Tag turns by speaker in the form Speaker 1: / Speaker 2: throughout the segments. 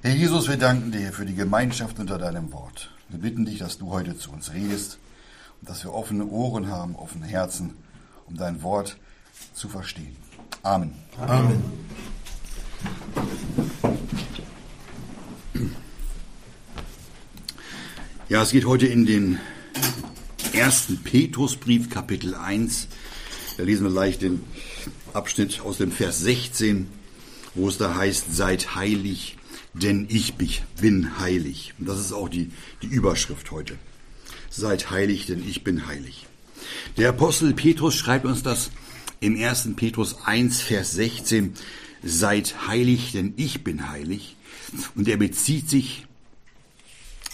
Speaker 1: Herr Jesus, wir danken dir für die Gemeinschaft unter deinem Wort. Wir bitten dich, dass du heute zu uns redest und dass wir offene Ohren haben, offene Herzen, um dein Wort zu verstehen. Amen. Amen. Ja, es geht heute in den ersten Petrusbrief, Kapitel 1. Da lesen wir gleich den Abschnitt aus dem Vers 16, wo es da heißt, seid heilig, denn ich bin heilig. Und das ist auch die, die Überschrift heute. Seid heilig, denn ich bin heilig. Der Apostel Petrus schreibt uns das im 1. Petrus 1, Vers 16. Seid heilig, denn ich bin heilig. Und er bezieht sich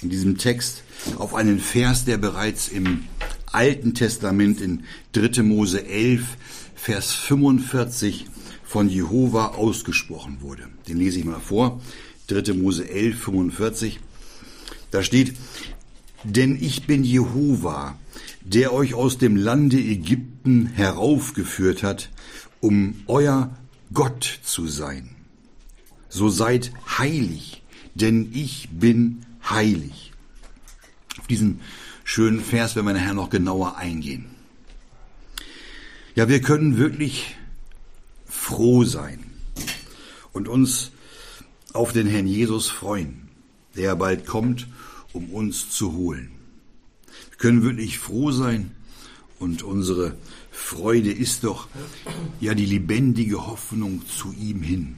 Speaker 1: in diesem Text auf einen Vers, der bereits im Alten Testament in 3. Mose 11, Vers 45 von Jehova ausgesprochen wurde. Den lese ich mal vor. 3. Mose 11, 45. Da steht, denn ich bin Jehova, der euch aus dem Lande Ägypten heraufgeführt hat, um euer Gott zu sein. So seid heilig, denn ich bin heilig. Auf diesen schönen Vers werden wir nachher noch genauer eingehen. Ja, wir können wirklich froh sein und uns auf den Herrn Jesus freuen, der bald kommt, um uns zu holen. Wir können wirklich froh sein und unsere Freude ist doch ja die lebendige Hoffnung zu ihm hin.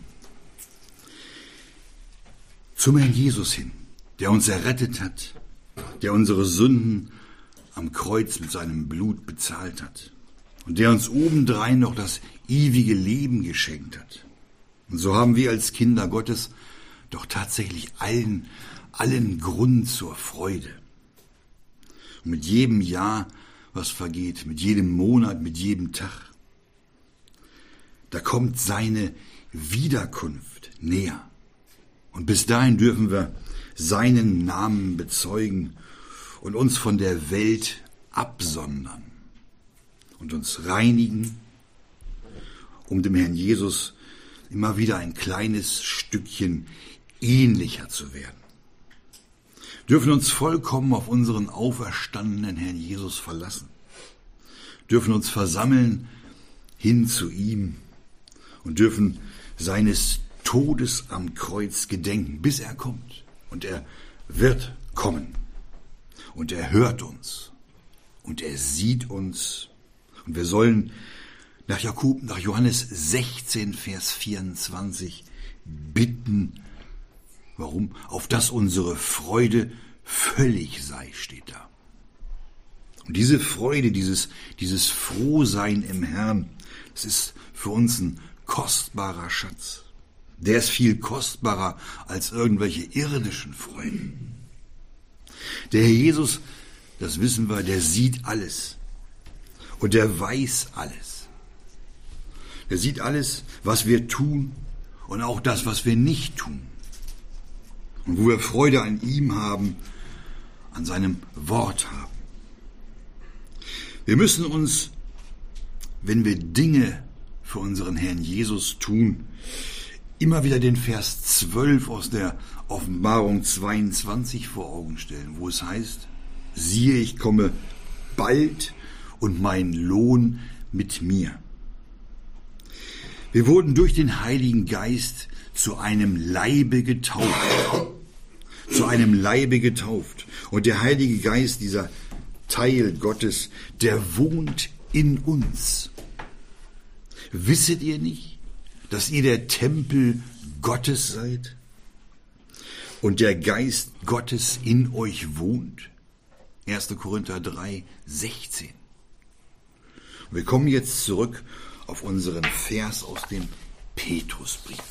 Speaker 1: Zum Herrn Jesus hin, der uns errettet hat, der unsere Sünden am Kreuz mit seinem Blut bezahlt hat und der uns obendrein noch das ewige Leben geschenkt hat. Und so haben wir als Kinder Gottes doch tatsächlich allen, allen Grund zur Freude. Und mit jedem Jahr, was vergeht, mit jedem Monat, mit jedem Tag, da kommt seine Wiederkunft näher. Und bis dahin dürfen wir seinen Namen bezeugen und uns von der Welt absondern und uns reinigen, um dem Herrn Jesus immer wieder ein kleines Stückchen ähnlicher zu werden. Dürfen uns vollkommen auf unseren auferstandenen Herrn Jesus verlassen. Dürfen uns versammeln hin zu ihm und dürfen seines Todes am Kreuz gedenken, bis er kommt. Und er wird kommen. Und er hört uns. Und er sieht uns. Und wir sollen nach Jakub, nach Johannes 16, Vers 24 bitten, Warum? Auf dass unsere Freude völlig sei, steht da. Und diese Freude, dieses, dieses Frohsein im Herrn, das ist für uns ein kostbarer Schatz. Der ist viel kostbarer als irgendwelche irdischen Freuden. Der Herr Jesus, das wissen wir, der sieht alles. Und der weiß alles. Er sieht alles, was wir tun und auch das, was wir nicht tun und wo wir Freude an ihm haben, an seinem Wort haben. Wir müssen uns, wenn wir Dinge für unseren Herrn Jesus tun, immer wieder den Vers 12 aus der Offenbarung 22 vor Augen stellen, wo es heißt, siehe, ich komme bald und mein Lohn mit mir. Wir wurden durch den Heiligen Geist zu einem Leibe getauft zu einem Leibe getauft. Und der Heilige Geist, dieser Teil Gottes, der wohnt in uns. Wisset ihr nicht, dass ihr der Tempel Gottes seid und der Geist Gottes in euch wohnt? 1. Korinther 3, 16. Wir kommen jetzt zurück auf unseren Vers aus dem Petrusbrief.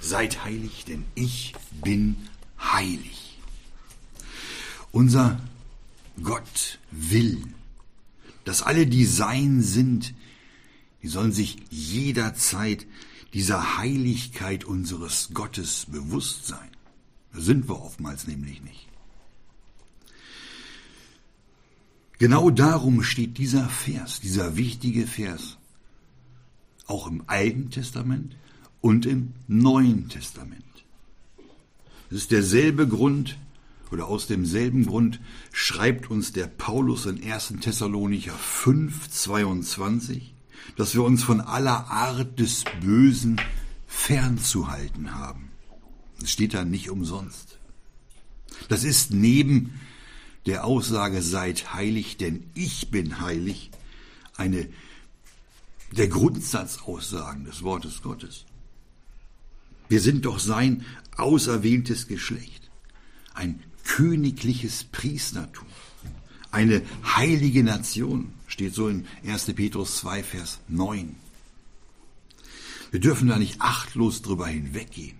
Speaker 1: Seid heilig, denn ich bin heilig. Unser Gott will, dass alle, die sein sind, die sollen sich jederzeit dieser Heiligkeit unseres Gottes bewusst sein. Da sind wir oftmals nämlich nicht. Genau darum steht dieser Vers, dieser wichtige Vers, auch im Alten Testament und im Neuen Testament. Es ist derselbe Grund, oder aus demselben Grund schreibt uns der Paulus in 1. Thessalonicher 5, 22, dass wir uns von aller Art des Bösen fernzuhalten haben. Das steht da nicht umsonst. Das ist neben der Aussage seid heilig, denn ich bin heilig, eine der Grundsatzaussagen des Wortes Gottes. Wir sind doch sein auserwähltes Geschlecht, ein königliches Priestertum, eine heilige Nation, steht so in 1. Petrus 2, Vers 9. Wir dürfen da nicht achtlos drüber hinweggehen.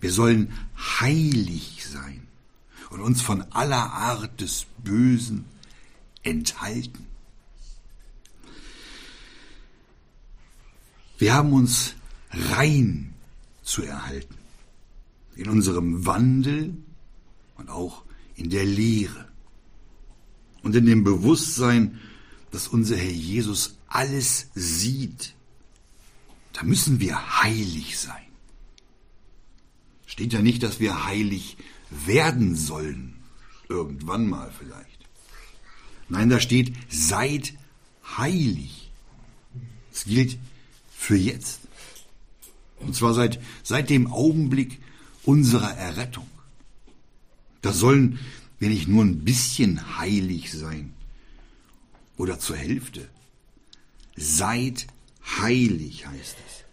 Speaker 1: Wir sollen heilig sein und uns von aller Art des Bösen enthalten. Wir haben uns rein zu erhalten in unserem Wandel und auch in der Lehre und in dem Bewusstsein, dass unser Herr Jesus alles sieht. Da müssen wir heilig sein. Steht ja nicht, dass wir heilig werden sollen. Irgendwann mal vielleicht. Nein, da steht, seid heilig. Es gilt für jetzt. Und zwar seit, seit dem Augenblick unserer Errettung. Da sollen wir nicht nur ein bisschen heilig sein oder zur Hälfte. Seid heilig heißt es.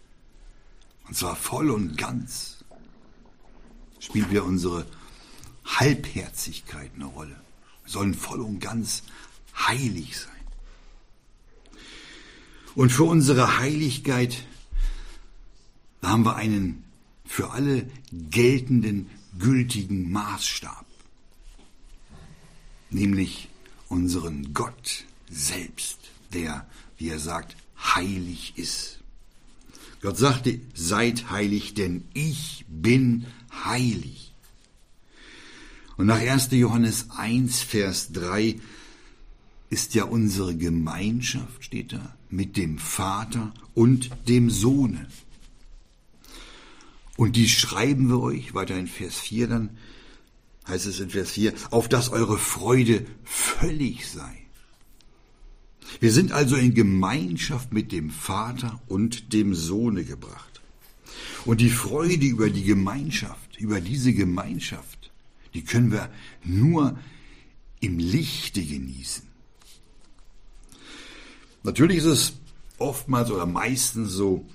Speaker 1: Und zwar voll und ganz. Spielt wieder unsere Halbherzigkeit eine Rolle. Wir sollen voll und ganz heilig sein. Und für unsere Heiligkeit, haben wir einen für alle geltenden, gültigen Maßstab, nämlich unseren Gott selbst, der, wie er sagt, heilig ist. Gott sagte, seid heilig, denn ich bin heilig. Und nach 1. Johannes 1, Vers 3 ist ja unsere Gemeinschaft, steht da, mit dem Vater und dem Sohne. Und die schreiben wir euch, weiter in Vers 4 dann, heißt es in Vers 4, auf dass eure Freude völlig sei. Wir sind also in Gemeinschaft mit dem Vater und dem Sohne gebracht. Und die Freude über die Gemeinschaft, über diese Gemeinschaft, die können wir nur im Lichte genießen. Natürlich ist es oftmals oder meistens so,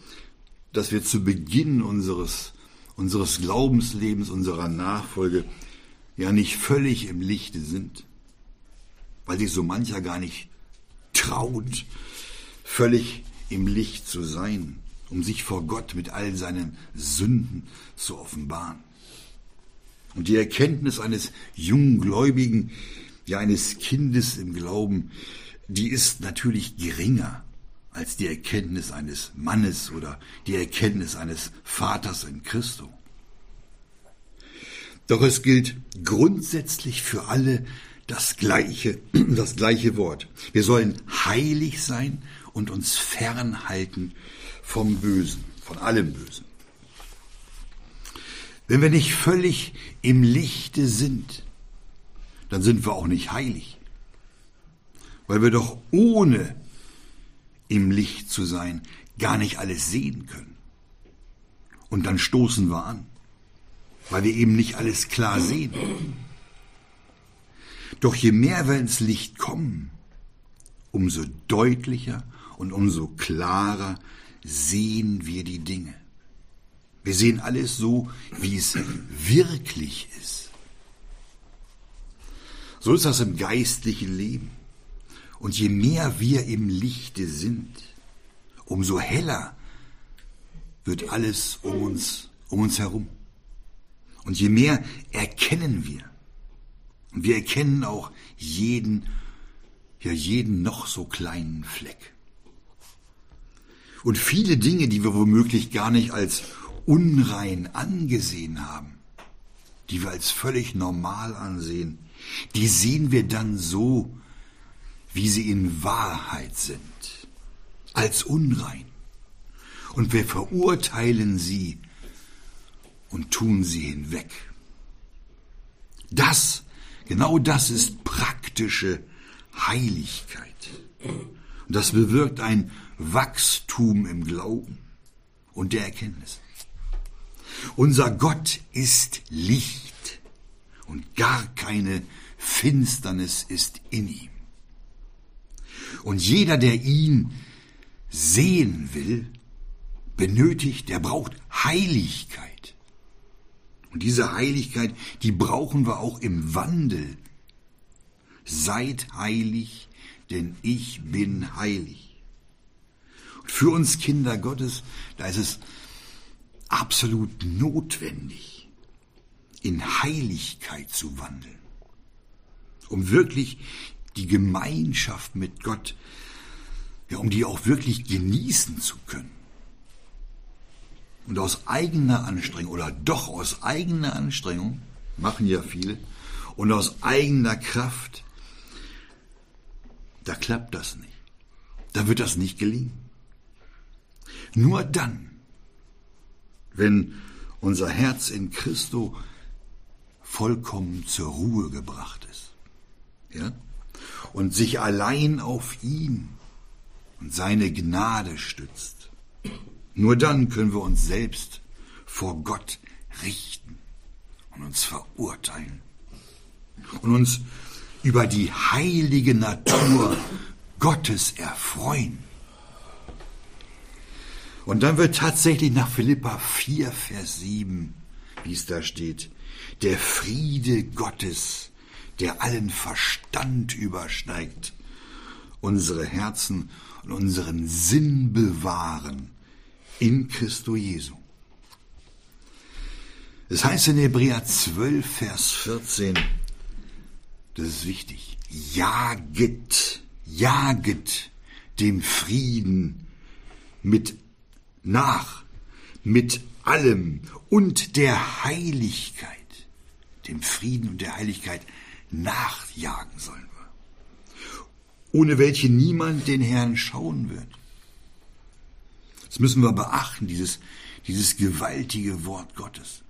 Speaker 1: dass wir zu Beginn unseres, unseres Glaubenslebens, unserer Nachfolge ja nicht völlig im Lichte sind, weil sich so mancher gar nicht traut, völlig im Licht zu sein, um sich vor Gott mit all seinen Sünden zu offenbaren. Und die Erkenntnis eines jungen Gläubigen, ja eines Kindes im Glauben, die ist natürlich geringer als die Erkenntnis eines Mannes oder die Erkenntnis eines Vaters in Christo. Doch es gilt grundsätzlich für alle das gleiche, das gleiche Wort. Wir sollen heilig sein und uns fernhalten vom Bösen, von allem Bösen. Wenn wir nicht völlig im Lichte sind, dann sind wir auch nicht heilig. Weil wir doch ohne im Licht zu sein gar nicht alles sehen können. Und dann stoßen wir an, weil wir eben nicht alles klar sehen. Doch je mehr wir ins Licht kommen, umso deutlicher und umso klarer sehen wir die Dinge. Wir sehen alles so, wie es wirklich ist. So ist das im geistlichen Leben. Und je mehr wir im Lichte sind, umso heller wird alles um uns, um uns herum. Und je mehr erkennen wir. Und wir erkennen auch jeden, ja jeden noch so kleinen Fleck. Und viele Dinge, die wir womöglich gar nicht als unrein angesehen haben, die wir als völlig normal ansehen, die sehen wir dann so, wie sie in Wahrheit sind, als unrein. Und wir verurteilen sie und tun sie hinweg. Das, genau das ist praktische Heiligkeit. Und das bewirkt ein Wachstum im Glauben und der Erkenntnis. Unser Gott ist Licht und gar keine Finsternis ist in ihm. Und jeder, der ihn sehen will, benötigt, der braucht Heiligkeit. Und diese Heiligkeit, die brauchen wir auch im Wandel. Seid heilig, denn ich bin heilig. Und für uns Kinder Gottes, da ist es absolut notwendig, in Heiligkeit zu wandeln, um wirklich die Gemeinschaft mit Gott, ja, um die auch wirklich genießen zu können. Und aus eigener Anstrengung oder doch aus eigener Anstrengung, machen ja viele, und aus eigener Kraft, da klappt das nicht. Da wird das nicht gelingen. Nur dann, wenn unser Herz in Christo vollkommen zur Ruhe gebracht ist, ja, und sich allein auf ihn und seine Gnade stützt, nur dann können wir uns selbst vor Gott richten und uns verurteilen und uns über die heilige Natur Gottes erfreuen. Und dann wird tatsächlich nach Philippa 4, Vers 7, wie es da steht, der Friede Gottes, der allen Verstand übersteigt, unsere Herzen und unseren Sinn bewahren in Christo Jesu. Es heißt in Hebräer 12, Vers 14, das ist wichtig, jaget, jaget dem Frieden mit nach, mit allem und der Heiligkeit, dem Frieden und der Heiligkeit nachjagen sollen wir, ohne welche niemand den Herrn schauen wird. Das müssen wir beachten, dieses, dieses gewaltige Wort Gottes.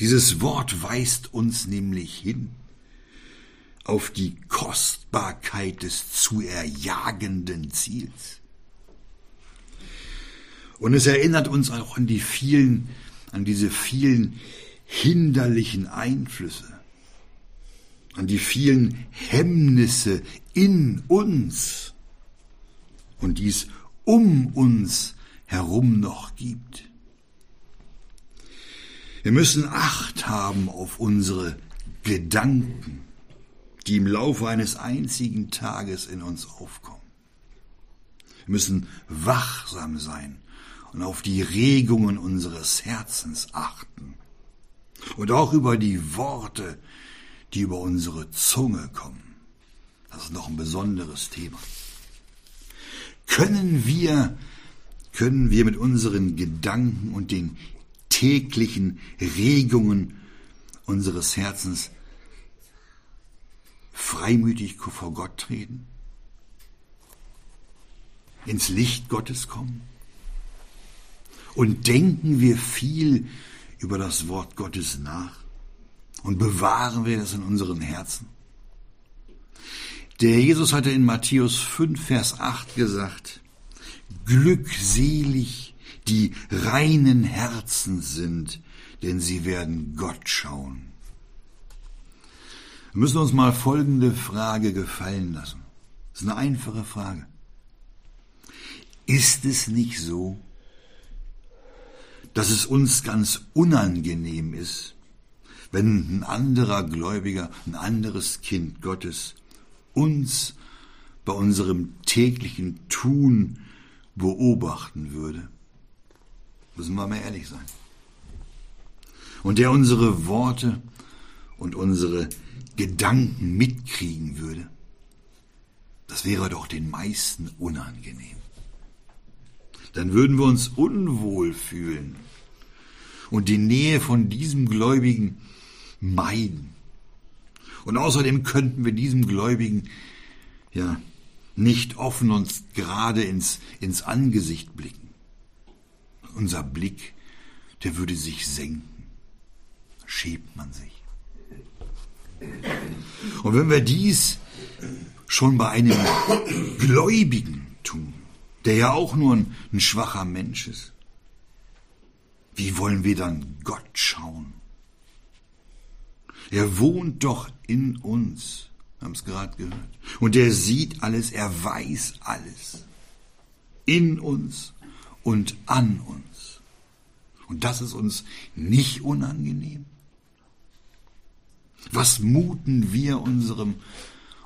Speaker 1: Dieses Wort weist uns nämlich hin auf die Kostbarkeit des zu erjagenden Ziels. Und es erinnert uns auch an die vielen, an diese vielen hinderlichen Einflüsse, an die vielen Hemmnisse in uns und dies um uns herum noch gibt. Wir müssen Acht haben auf unsere Gedanken, die im Laufe eines einzigen Tages in uns aufkommen. Wir müssen wachsam sein und auf die Regungen unseres Herzens achten und auch über die Worte, die über unsere Zunge kommen. Das ist noch ein besonderes Thema. Können wir, können wir mit unseren Gedanken und den täglichen Regungen unseres Herzens freimütig vor Gott treten? Ins Licht Gottes kommen? Und denken wir viel über das Wort Gottes nach? Und bewahren wir das in unseren Herzen? Der Jesus hatte in Matthäus 5, Vers 8 gesagt, Glückselig die reinen Herzen sind, denn sie werden Gott schauen. Wir müssen uns mal folgende Frage gefallen lassen. Das ist eine einfache Frage. Ist es nicht so, dass es uns ganz unangenehm ist, wenn ein anderer Gläubiger, ein anderes Kind Gottes uns bei unserem täglichen Tun beobachten würde. Müssen wir mal ehrlich sein. Und der unsere Worte und unsere Gedanken mitkriegen würde, das wäre doch den meisten unangenehm. Dann würden wir uns unwohl fühlen und die Nähe von diesem Gläubigen meiden. Und außerdem könnten wir diesem Gläubigen ja nicht offen uns gerade ins, ins Angesicht blicken. Unser Blick, der würde sich senken. Schiebt man sich. Und wenn wir dies schon bei einem Gläubigen tun, der ja auch nur ein, ein schwacher Mensch ist, wie wollen wir dann Gott schauen? Er wohnt doch in uns, haben es gerade gehört. Und er sieht alles, er weiß alles. In uns und an uns. Und das ist uns nicht unangenehm. Was muten wir unserem,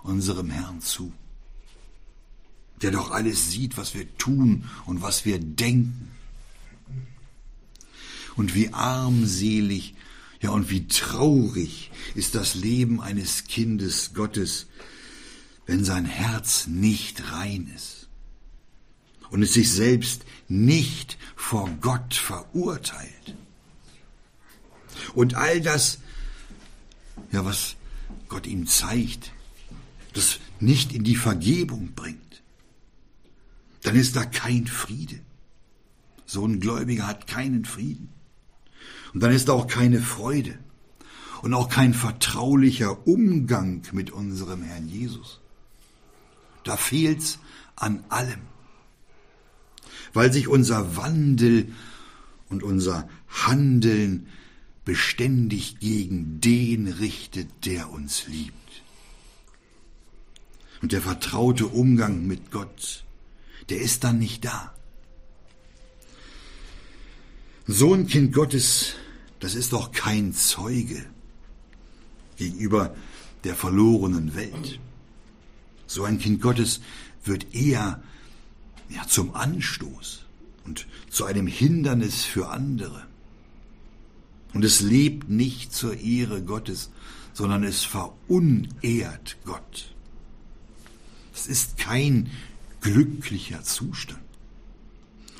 Speaker 1: unserem Herrn zu? Der doch alles sieht, was wir tun und was wir denken. Und wie armselig, ja und wie traurig ist das Leben eines Kindes Gottes, wenn sein Herz nicht rein ist und es sich selbst nicht vor Gott verurteilt. Und all das ja, was Gott ihm zeigt, das nicht in die Vergebung bringt, dann ist da kein Friede. So ein Gläubiger hat keinen Frieden. Und dann ist auch keine Freude und auch kein vertraulicher Umgang mit unserem Herrn Jesus. Da fehlt's an allem. Weil sich unser Wandel und unser Handeln beständig gegen den richtet, der uns liebt. Und der vertraute Umgang mit Gott, der ist dann nicht da. So ein Kind Gottes, das ist doch kein Zeuge gegenüber der verlorenen Welt. So ein Kind Gottes wird eher ja, zum Anstoß und zu einem Hindernis für andere. Und es lebt nicht zur Ehre Gottes, sondern es verunehrt Gott. Es ist kein glücklicher Zustand.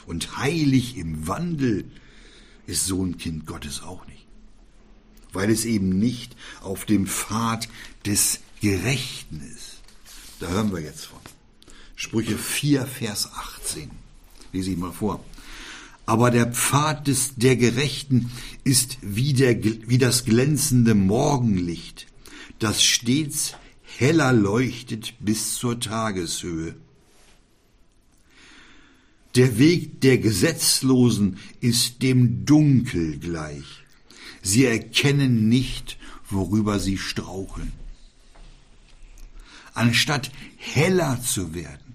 Speaker 1: Und heilig im Wandel ist so ein Kind Gottes auch nicht. Weil es eben nicht auf dem Pfad des Gerechten ist. Da hören wir jetzt von. Sprüche 4, Vers 18. Lese ich mal vor. Aber der Pfad des, der Gerechten ist wie, der, wie das glänzende Morgenlicht, das stets heller leuchtet bis zur Tageshöhe. Der Weg der Gesetzlosen ist dem Dunkel gleich. Sie erkennen nicht, worüber sie straucheln. Anstatt heller zu werden,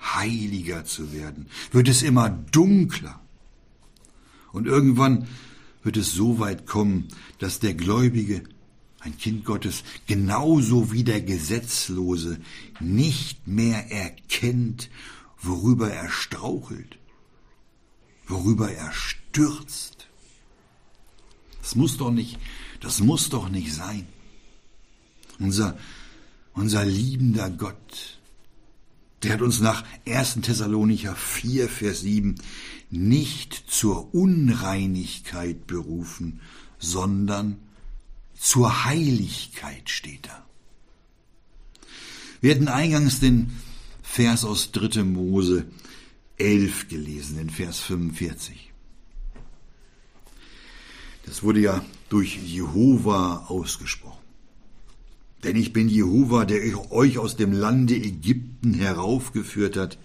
Speaker 1: heiliger zu werden, wird es immer dunkler. Und irgendwann wird es so weit kommen, dass der Gläubige, ein Kind Gottes, genauso wie der Gesetzlose nicht mehr erkennt, worüber er strauchelt, worüber er stürzt. Das muss doch nicht, das muss doch nicht sein. Unser, unser liebender Gott, der hat uns nach 1. Thessalonicher 4, Vers 7 nicht zur Unreinigkeit berufen, sondern zur Heiligkeit steht da. Wir hatten eingangs den Vers aus 3. Mose 11 gelesen, den Vers 45. Das wurde ja durch Jehova ausgesprochen. Denn ich bin Jehova, der euch aus dem Lande Ägypten heraufgeführt hat,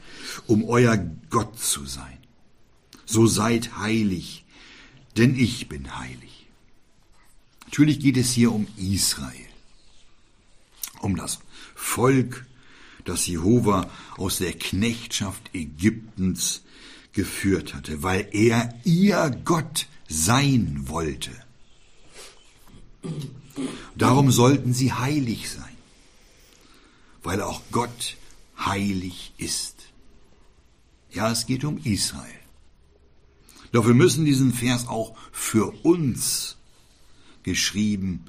Speaker 1: um euer Gott zu sein. So seid heilig, denn ich bin heilig. Natürlich geht es hier um Israel, um das Volk, das Jehova aus der Knechtschaft Ägyptens geführt hatte, weil er ihr Gott sein wollte. Darum sollten sie heilig sein, weil auch Gott heilig ist. Ja, es geht um Israel. Doch wir müssen diesen Vers auch für uns geschrieben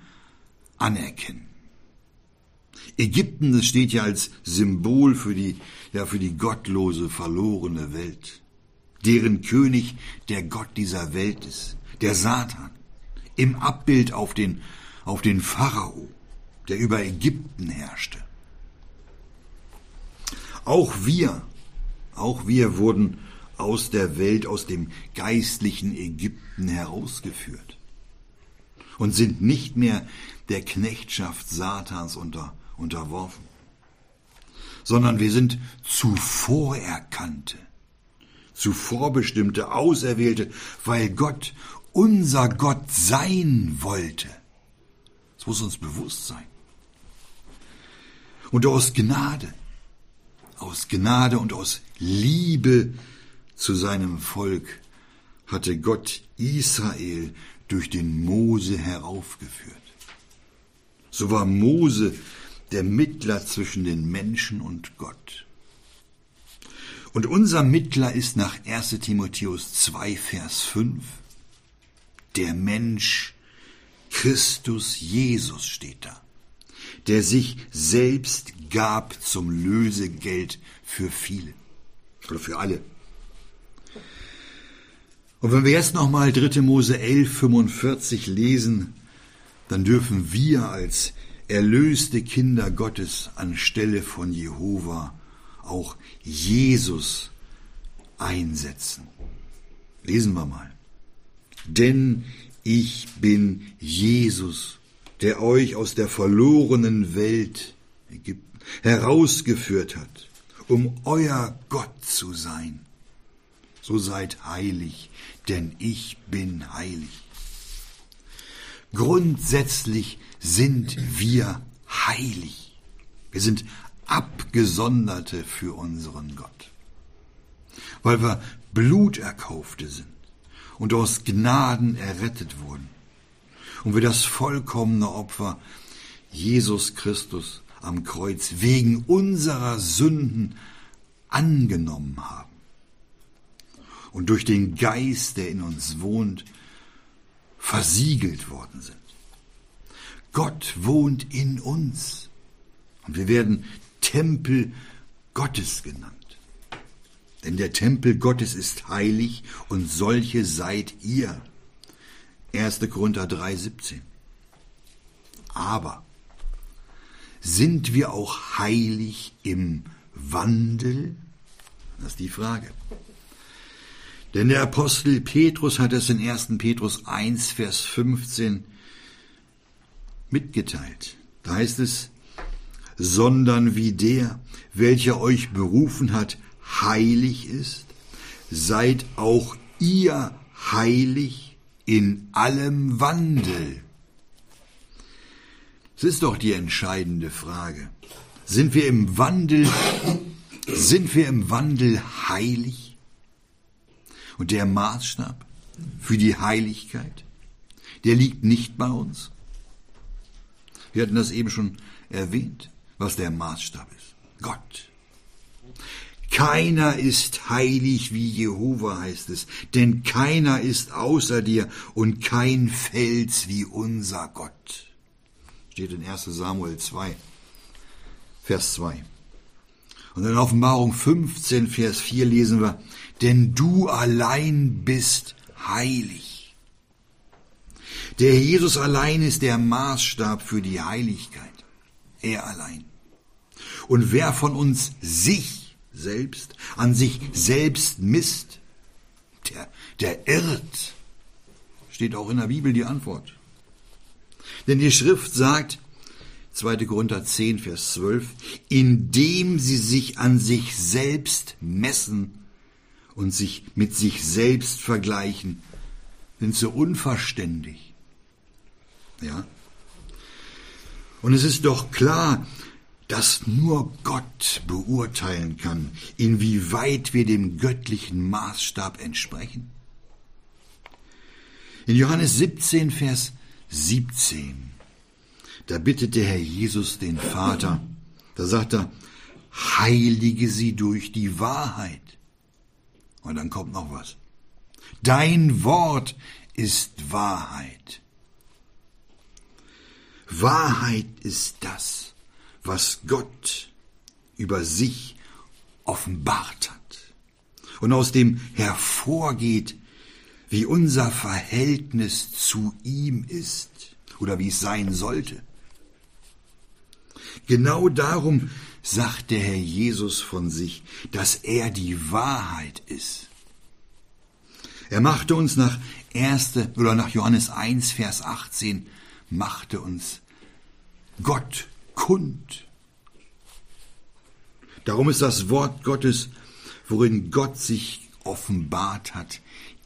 Speaker 1: anerkennen. Ägypten, das steht ja als Symbol für die, ja, für die gottlose, verlorene Welt. Deren König der Gott dieser Welt ist, der Satan. Im Abbild auf den auf den Pharao, der über Ägypten herrschte. Auch wir, auch wir wurden aus der Welt, aus dem geistlichen Ägypten herausgeführt. und sind nicht mehr der Knechtschaft Satans unter, unterworfen, sondern wir sind zuvor erkannte, zuvor bestimmte, auserwählte, weil Gott unser Gott sein wollte. Das muss uns bewusst sein. Und aus Gnade, aus Gnade und aus Liebe zu seinem Volk hatte Gott Israel durch den Mose heraufgeführt. So war Mose der Mittler zwischen den Menschen und Gott. Und unser Mittler ist nach 1 Timotheus 2, Vers 5 der Mensch Christus Jesus steht da, der sich selbst gab zum Lösegeld für viele oder für alle. Und wenn wir jetzt nochmal 3. Mose 11, 45 lesen, dann dürfen wir als erlöste Kinder Gottes anstelle von Jehova auch Jesus einsetzen. Lesen wir mal. Denn ich bin Jesus, der euch aus der verlorenen Welt Ägypten herausgeführt hat, um euer Gott zu sein. So seid heilig, denn ich bin heilig. Grundsätzlich sind wir heilig. Wir sind Abgesonderte für unseren Gott, weil wir Bluterkaufte sind und aus Gnaden errettet wurden und wir das vollkommene Opfer Jesus Christus am Kreuz wegen unserer Sünden angenommen haben und durch den Geist, der in uns wohnt, versiegelt worden sind. Gott wohnt in uns und wir werden Tempel Gottes genannt. Denn der Tempel Gottes ist heilig und solche seid ihr. 1. Korinther 3,17. Aber sind wir auch heilig im Wandel? Das ist die Frage. Denn der Apostel Petrus hat es in 1. Petrus 1, Vers 15 mitgeteilt. Da heißt es, sondern wie der, welcher euch berufen hat, heilig ist, seid auch ihr heilig in allem Wandel. Das ist doch die entscheidende Frage. Sind wir im Wandel, sind wir im Wandel heilig? Und der Maßstab für die Heiligkeit, der liegt nicht bei uns. Wir hatten das eben schon erwähnt, was der Maßstab ist. Gott. Keiner ist heilig wie Jehova heißt es, denn keiner ist außer dir und kein Fels wie unser Gott. Steht in 1 Samuel 2, Vers 2. Und in Offenbarung 15, Vers 4 lesen wir, denn du allein bist heilig. Der Jesus allein ist der Maßstab für die Heiligkeit. Er allein. Und wer von uns sich selbst an sich selbst misst, der, der irrt. Steht auch in der Bibel die Antwort. Denn die Schrift sagt, 2. Korinther 10, Vers 12, indem sie sich an sich selbst messen, und sich mit sich selbst vergleichen, sind sie unverständig. Ja? Und es ist doch klar, dass nur Gott beurteilen kann, inwieweit wir dem göttlichen Maßstab entsprechen. In Johannes 17, Vers 17, da bittet der Herr Jesus den Vater, da sagt er, heilige sie durch die Wahrheit. Und dann kommt noch was. Dein Wort ist Wahrheit. Wahrheit ist das, was Gott über sich offenbart hat und aus dem hervorgeht, wie unser Verhältnis zu ihm ist oder wie es sein sollte. Genau darum sagt der Herr Jesus von sich, dass er die Wahrheit ist. Er machte uns nach 1. oder nach Johannes 1, Vers 18, machte uns Gott kund. Darum ist das Wort Gottes, worin Gott sich offenbart hat,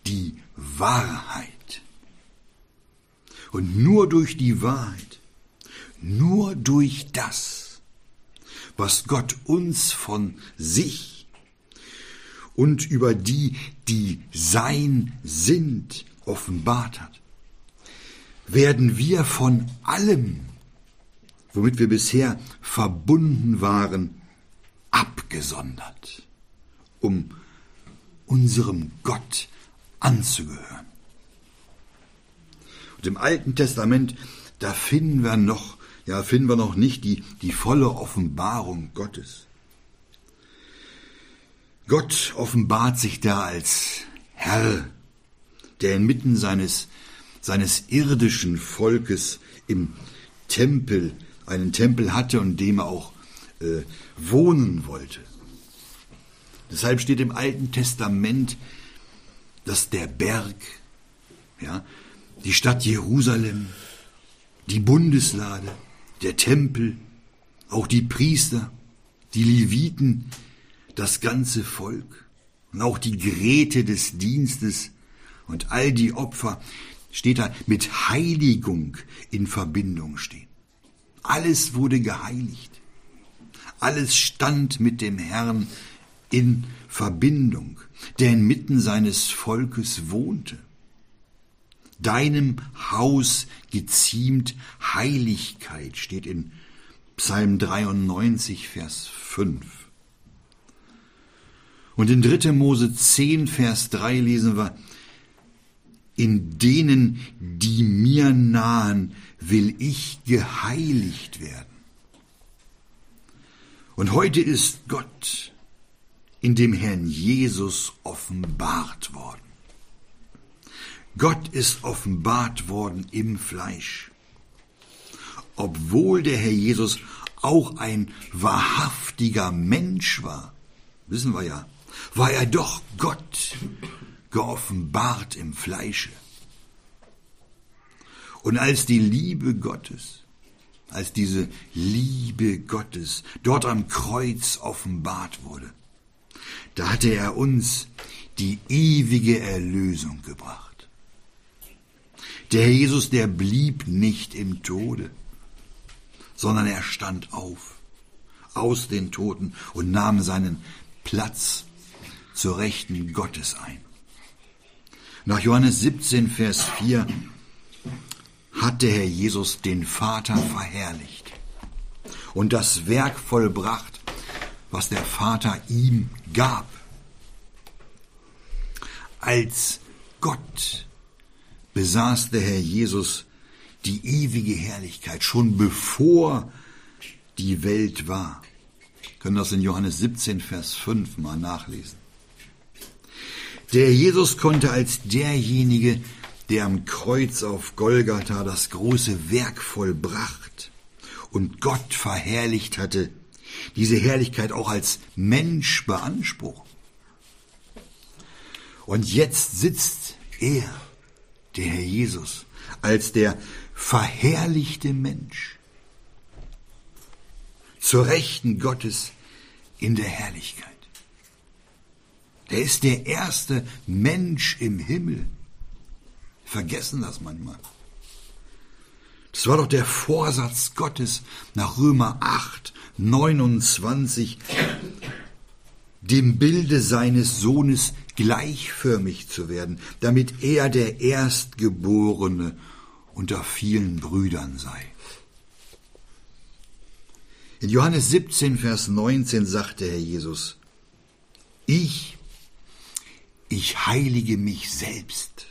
Speaker 1: die Wahrheit. Und nur durch die Wahrheit, nur durch das, was Gott uns von sich und über die, die sein sind, offenbart hat, werden wir von allem, womit wir bisher verbunden waren, abgesondert, um unserem Gott anzugehören. Und im Alten Testament, da finden wir noch, ja, finden wir noch nicht die, die volle Offenbarung Gottes. Gott offenbart sich da als Herr, der inmitten seines, seines irdischen Volkes im Tempel, einen Tempel hatte und dem er auch äh, wohnen wollte. Deshalb steht im Alten Testament, dass der Berg, ja, die Stadt Jerusalem, die Bundeslade, der Tempel, auch die Priester, die Leviten, das ganze Volk und auch die Geräte des Dienstes und all die Opfer steht da mit Heiligung in Verbindung stehen. Alles wurde geheiligt. Alles stand mit dem Herrn in Verbindung, der inmitten seines Volkes wohnte. Deinem Haus geziemt Heiligkeit steht in Psalm 93, Vers 5. Und in 3. Mose 10, Vers 3 lesen wir, in denen, die mir nahen, will ich geheiligt werden. Und heute ist Gott in dem Herrn Jesus offenbart worden. Gott ist offenbart worden im Fleisch. Obwohl der Herr Jesus auch ein wahrhaftiger Mensch war, wissen wir ja, war er doch Gott geoffenbart im Fleische. Und als die Liebe Gottes als diese Liebe Gottes dort am Kreuz offenbart wurde. Da hatte er uns die ewige Erlösung gebracht. Der Jesus, der blieb nicht im Tode, sondern er stand auf aus den Toten und nahm seinen Platz zur Rechten Gottes ein. Nach Johannes 17, Vers 4 hat der Herr Jesus den Vater verherrlicht und das Werk vollbracht, was der Vater ihm gab. Als Gott besaß der Herr Jesus die ewige Herrlichkeit schon bevor die Welt war. Wir können das in Johannes 17, Vers 5 mal nachlesen. Der Jesus konnte als derjenige, der am Kreuz auf Golgatha das große Werk vollbracht und Gott verherrlicht hatte, diese Herrlichkeit auch als Mensch beanspruchen. Und jetzt sitzt er, der Herr Jesus, als der verherrlichte Mensch zur Rechten Gottes in der Herrlichkeit. Er ist der erste Mensch im Himmel, vergessen das manchmal. Das war doch der Vorsatz Gottes nach Römer 8, 29, dem Bilde seines Sohnes gleichförmig zu werden, damit er der Erstgeborene unter vielen Brüdern sei. In Johannes 17, Vers 19 sagte Herr Jesus, ich, ich heilige mich selbst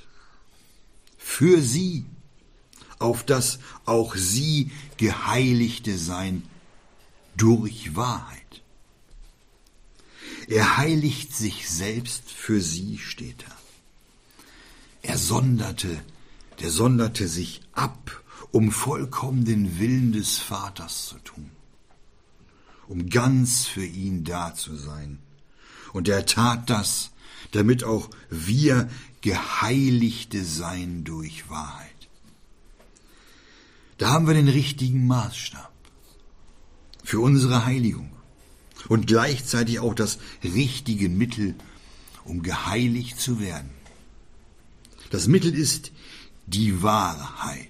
Speaker 1: für sie, auf dass auch sie Geheiligte sein durch Wahrheit. Er heiligt sich selbst für sie, steht da. Er sonderte, der sonderte sich ab, um vollkommen den Willen des Vaters zu tun, um ganz für ihn da zu sein. Und er tat das, damit auch wir Geheiligte sein durch Wahrheit. Da haben wir den richtigen Maßstab für unsere Heiligung und gleichzeitig auch das richtige Mittel, um geheiligt zu werden. Das Mittel ist die Wahrheit.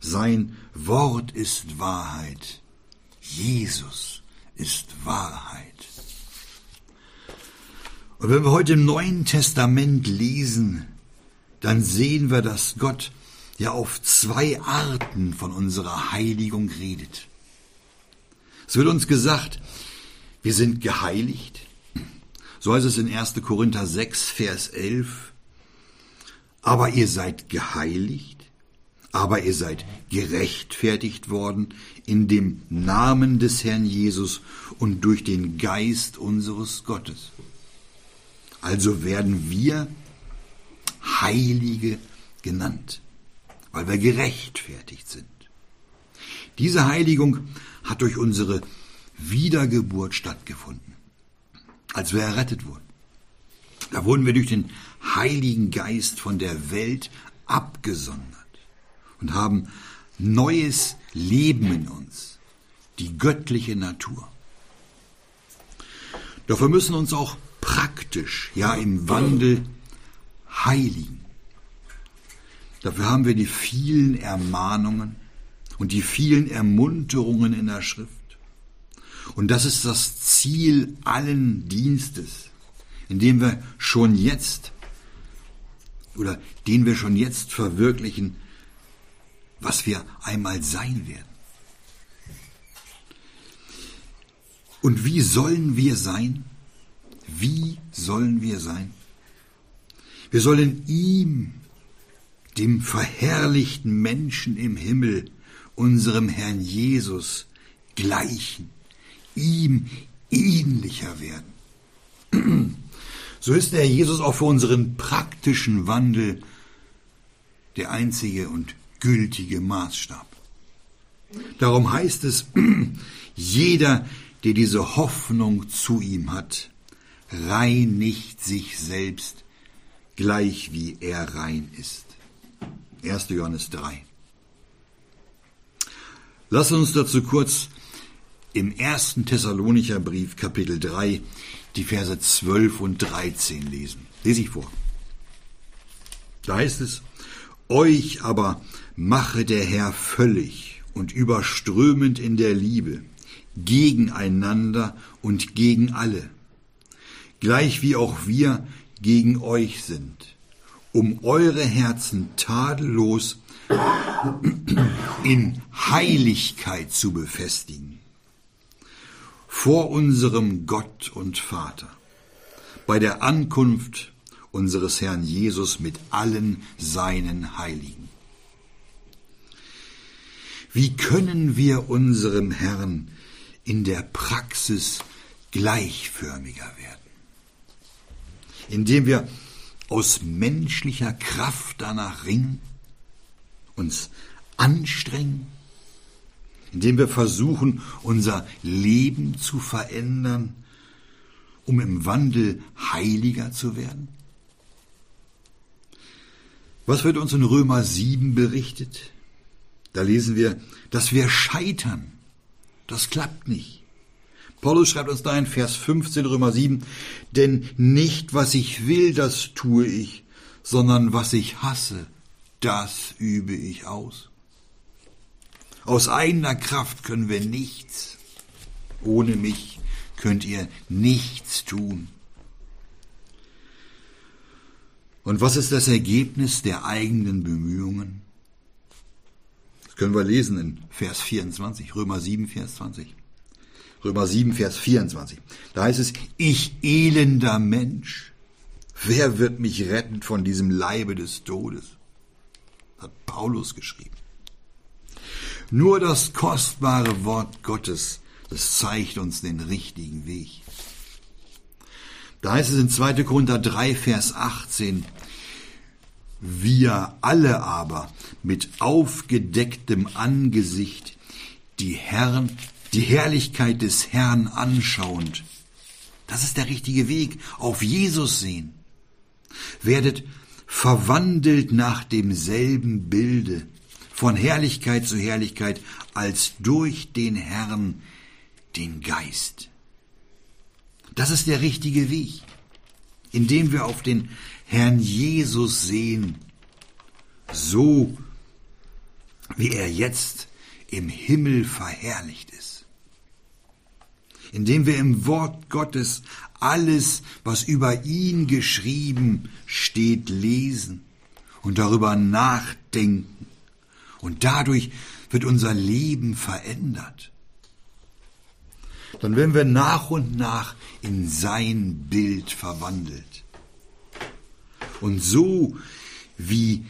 Speaker 1: Sein Wort ist Wahrheit. Jesus ist Wahrheit. Und wenn wir heute im Neuen Testament lesen, dann sehen wir, dass Gott ja auf zwei Arten von unserer Heiligung redet. Es wird uns gesagt, wir sind geheiligt. So heißt es in 1. Korinther 6, Vers 11. Aber ihr seid geheiligt aber ihr seid gerechtfertigt worden in dem Namen des Herrn Jesus und durch den Geist unseres Gottes. Also werden wir Heilige genannt, weil wir gerechtfertigt sind. Diese Heiligung hat durch unsere Wiedergeburt stattgefunden, als wir errettet wurden. Da wurden wir durch den Heiligen Geist von der Welt abgesondert und haben neues Leben in uns, die göttliche Natur. Doch wir müssen uns auch praktisch, ja im Wandel heiligen. Dafür haben wir die vielen Ermahnungen und die vielen Ermunterungen in der Schrift. Und das ist das Ziel allen Dienstes, indem wir schon jetzt oder den wir schon jetzt verwirklichen, was wir einmal sein werden. Und wie sollen wir sein? Wie sollen wir sein? Wir sollen ihm, dem verherrlichten Menschen im Himmel, unserem Herrn Jesus, gleichen, ihm ähnlicher werden. So ist der Jesus auch für unseren praktischen Wandel der einzige und gültige Maßstab. Darum heißt es, jeder, der diese Hoffnung zu ihm hat, reinigt sich selbst, gleich wie er rein ist. 1. Johannes 3. Lass uns dazu kurz im ersten Thessalonicher Brief Kapitel 3 die Verse 12 und 13 lesen. Lese ich vor. Da heißt es, euch aber mache der Herr völlig und überströmend in der Liebe, gegeneinander und gegen alle, gleich wie auch wir gegen euch sind, um eure Herzen tadellos in Heiligkeit zu befestigen, vor unserem Gott und Vater, bei der Ankunft unseres Herrn Jesus mit allen seinen Heiligen. Wie können wir unserem Herrn in der Praxis gleichförmiger werden? Indem wir aus menschlicher Kraft danach ringen, uns anstrengen, indem wir versuchen, unser Leben zu verändern, um im Wandel heiliger zu werden? Was wird uns in Römer 7 berichtet? Da lesen wir, dass wir scheitern. Das klappt nicht. Paulus schreibt uns da in Vers 15 Römer 7, denn nicht was ich will, das tue ich, sondern was ich hasse, das übe ich aus. Aus eigener Kraft können wir nichts. Ohne mich könnt ihr nichts tun. Und was ist das Ergebnis der eigenen Bemühungen? Das können wir lesen in Vers 24, Römer 7, Vers 20. Römer 7, Vers 24. Da heißt es, ich elender Mensch, wer wird mich retten von diesem Leibe des Todes? Hat Paulus geschrieben. Nur das kostbare Wort Gottes, das zeigt uns den richtigen Weg. Da heißt es in 2. Korinther 3, Vers 18, wir alle aber mit aufgedecktem Angesicht die Herrn, die Herrlichkeit des Herrn anschauend, Das ist der richtige Weg. Auf Jesus sehen. Werdet verwandelt nach demselben Bilde, von Herrlichkeit zu Herrlichkeit, als durch den Herrn den Geist. Das ist der richtige Weg, indem wir auf den Herrn Jesus sehen, so wie er jetzt im Himmel verherrlicht. Indem wir im Wort Gottes alles, was über ihn geschrieben steht, lesen und darüber nachdenken. Und dadurch wird unser Leben verändert. Dann werden wir nach und nach in sein Bild verwandelt. Und so wie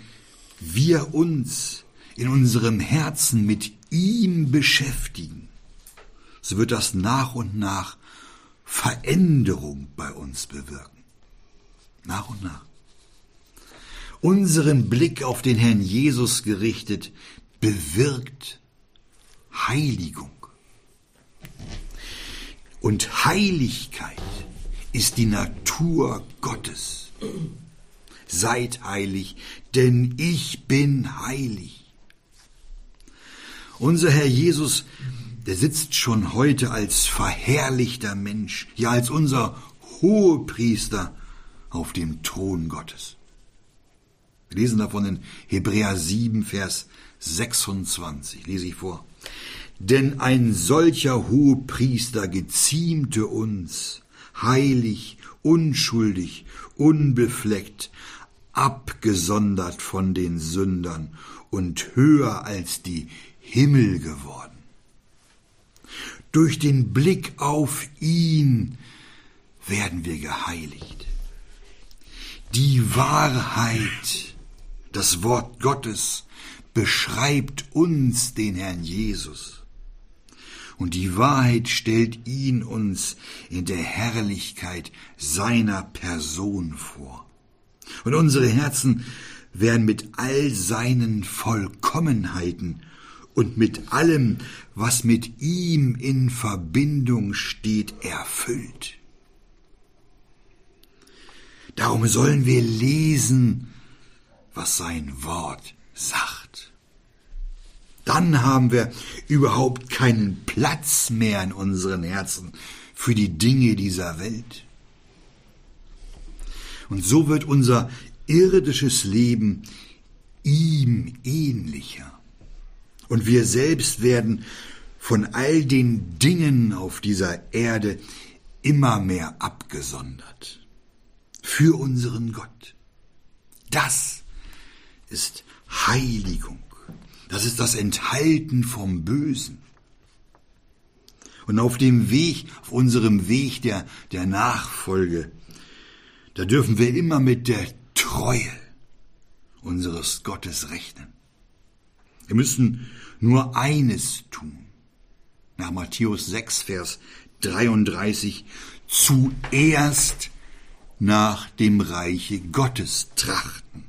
Speaker 1: wir uns in unserem Herzen mit ihm beschäftigen, so wird das nach und nach Veränderung bei uns bewirken. Nach und nach. Unseren Blick auf den Herrn Jesus gerichtet bewirkt Heiligung. Und Heiligkeit ist die Natur Gottes. Seid heilig, denn ich bin heilig. Unser Herr Jesus der sitzt schon heute als verherrlichter Mensch, ja als unser Hohepriester auf dem Thron Gottes. Wir lesen davon in Hebräer 7, Vers 26, lese ich vor. Denn ein solcher Hohepriester geziemte uns, heilig, unschuldig, unbefleckt, abgesondert von den Sündern und höher als die Himmel geworden durch den Blick auf ihn werden wir geheiligt. Die Wahrheit, das Wort Gottes, beschreibt uns den Herrn Jesus. Und die Wahrheit stellt ihn uns in der Herrlichkeit seiner Person vor. Und unsere Herzen werden mit all seinen Vollkommenheiten und mit allem, was mit ihm in Verbindung steht, erfüllt. Darum sollen wir lesen, was sein Wort sagt. Dann haben wir überhaupt keinen Platz mehr in unseren Herzen für die Dinge dieser Welt. Und so wird unser irdisches Leben ihm ähnlicher. Und wir selbst werden von all den Dingen auf dieser Erde immer mehr abgesondert. Für unseren Gott. Das ist Heiligung. Das ist das Enthalten vom Bösen. Und auf dem Weg, auf unserem Weg der, der Nachfolge, da dürfen wir immer mit der Treue unseres Gottes rechnen. Wir müssen nur eines tun. Nach Matthäus 6, Vers 33, zuerst nach dem Reiche Gottes trachten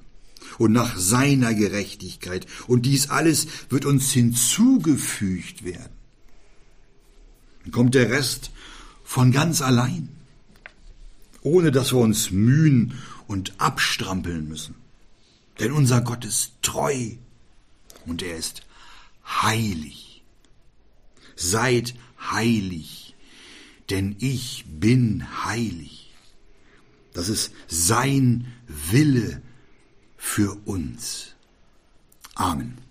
Speaker 1: und nach seiner Gerechtigkeit. Und dies alles wird uns hinzugefügt werden. Dann kommt der Rest von ganz allein, ohne dass wir uns mühen und abstrampeln müssen. Denn unser Gott ist treu und er ist heilig. Seid heilig, denn ich bin heilig. Das ist sein Wille für uns. Amen.